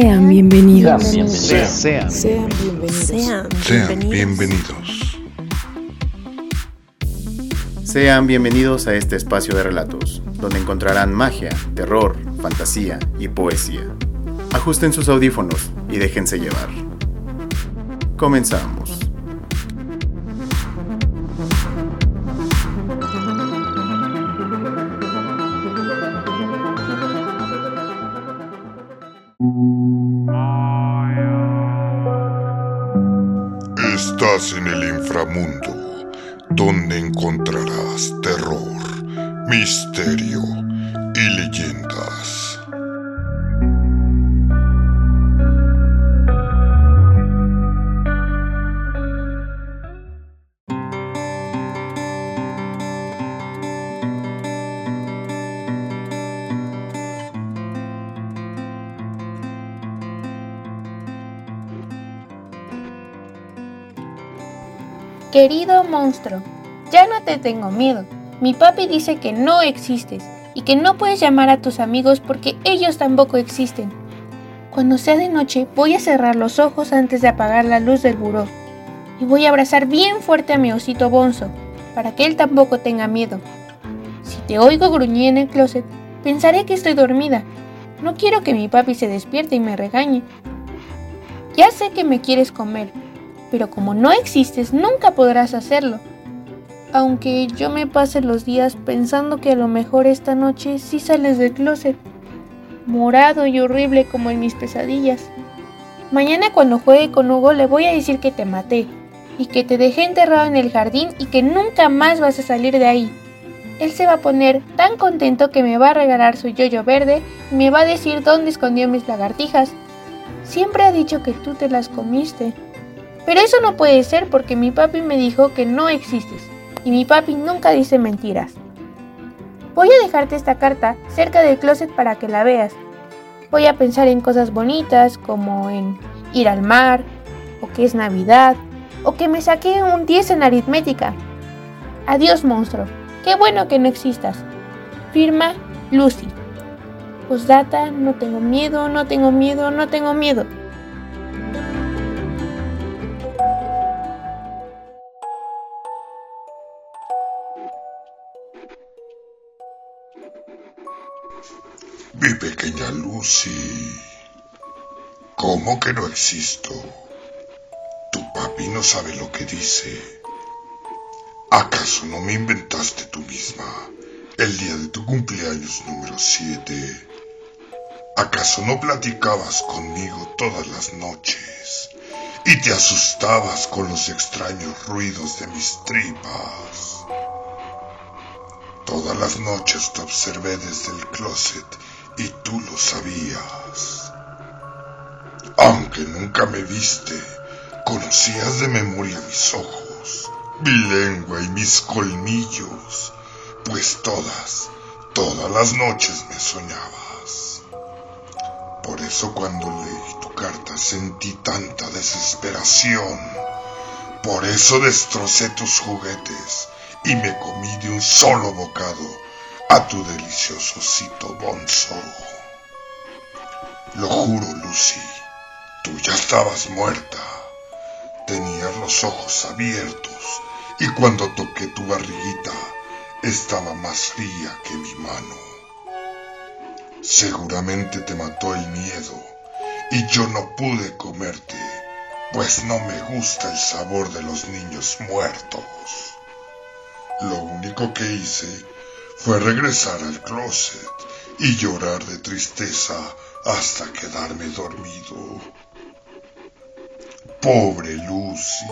Sean bienvenidos. Sean Sean bienvenidos. Sean bienvenidos. Sean bienvenidos a este espacio de relatos, donde encontrarán magia, terror, fantasía y poesía. Ajusten sus audífonos y déjense llevar. Comenzamos. Estás en el inframundo, donde encontrarás terror, misterio y leyendas. Querido monstruo, ya no te tengo miedo. Mi papi dice que no existes y que no puedes llamar a tus amigos porque ellos tampoco existen. Cuando sea de noche voy a cerrar los ojos antes de apagar la luz del buró y voy a abrazar bien fuerte a mi osito Bonzo para que él tampoco tenga miedo. Si te oigo gruñir en el closet, pensaré que estoy dormida. No quiero que mi papi se despierte y me regañe. Ya sé que me quieres comer, pero como no existes nunca podrás hacerlo. Aunque yo me pase los días pensando que a lo mejor esta noche sí sales del closet, morado y horrible como en mis pesadillas. Mañana cuando juegue con Hugo le voy a decir que te maté y que te dejé enterrado en el jardín y que nunca más vas a salir de ahí. Él se va a poner tan contento que me va a regalar su yoyo verde y me va a decir dónde escondió mis lagartijas. Siempre ha dicho que tú te las comiste. Pero eso no puede ser porque mi papi me dijo que no existes y mi papi nunca dice mentiras. Voy a dejarte esta carta cerca del closet para que la veas. Voy a pensar en cosas bonitas como en ir al mar, o que es Navidad, o que me saqué un 10 en aritmética. Adiós monstruo, qué bueno que no existas. Firma Lucy. Postdata, no tengo miedo, no tengo miedo, no tengo miedo. Mi pequeña Lucy. ¿Cómo que no existo? Tu papi no sabe lo que dice. ¿Acaso no me inventaste tú misma el día de tu cumpleaños número 7? ¿Acaso no platicabas conmigo todas las noches y te asustabas con los extraños ruidos de mis tripas? Todas las noches te observé desde el closet y tú lo sabías. Aunque nunca me viste, conocías de memoria mis ojos, mi lengua y mis colmillos, pues todas, todas las noches me soñabas. Por eso cuando leí tu carta sentí tanta desesperación. Por eso destrocé tus juguetes y me comí de un solo bocado a tu delicioso osito Bonzo. Lo juro, Lucy, tú ya estabas muerta. Tenías los ojos abiertos y cuando toqué tu barriguita estaba más fría que mi mano. Seguramente te mató el miedo y yo no pude comerte, pues no me gusta el sabor de los niños muertos. Lo único que hice fue regresar al closet y llorar de tristeza hasta quedarme dormido. Pobre Lucy,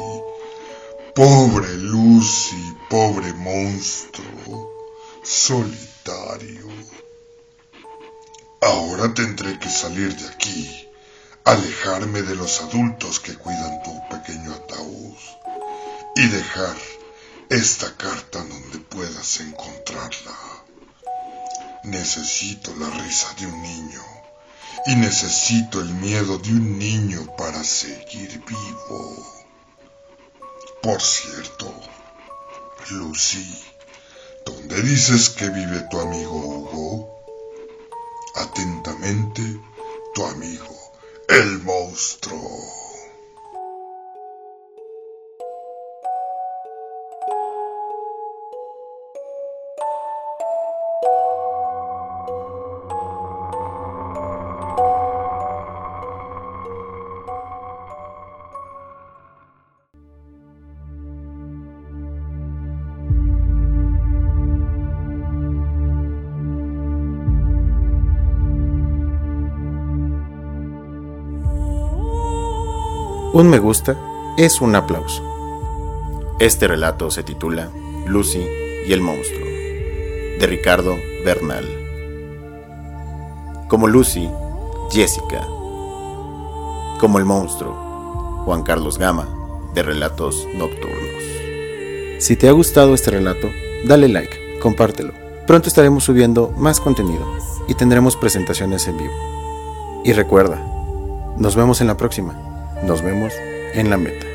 pobre Lucy, pobre monstruo, solitario. Ahora tendré que salir de aquí, alejarme de los adultos que cuidan tu pequeño ataúd y dejar esta carta donde puedas encontrarla. Necesito la risa de un niño y necesito el miedo de un niño para seguir vivo. Por cierto, Lucy, ¿dónde dices que vive tu amigo Hugo? Atentamente, tu amigo, el monstruo. Un me gusta es un aplauso. Este relato se titula Lucy y el monstruo, de Ricardo Bernal. Como Lucy, Jessica. Como el monstruo, Juan Carlos Gama, de Relatos Nocturnos. Si te ha gustado este relato, dale like, compártelo. Pronto estaremos subiendo más contenido y tendremos presentaciones en vivo. Y recuerda, nos vemos en la próxima. Nos vemos en la meta.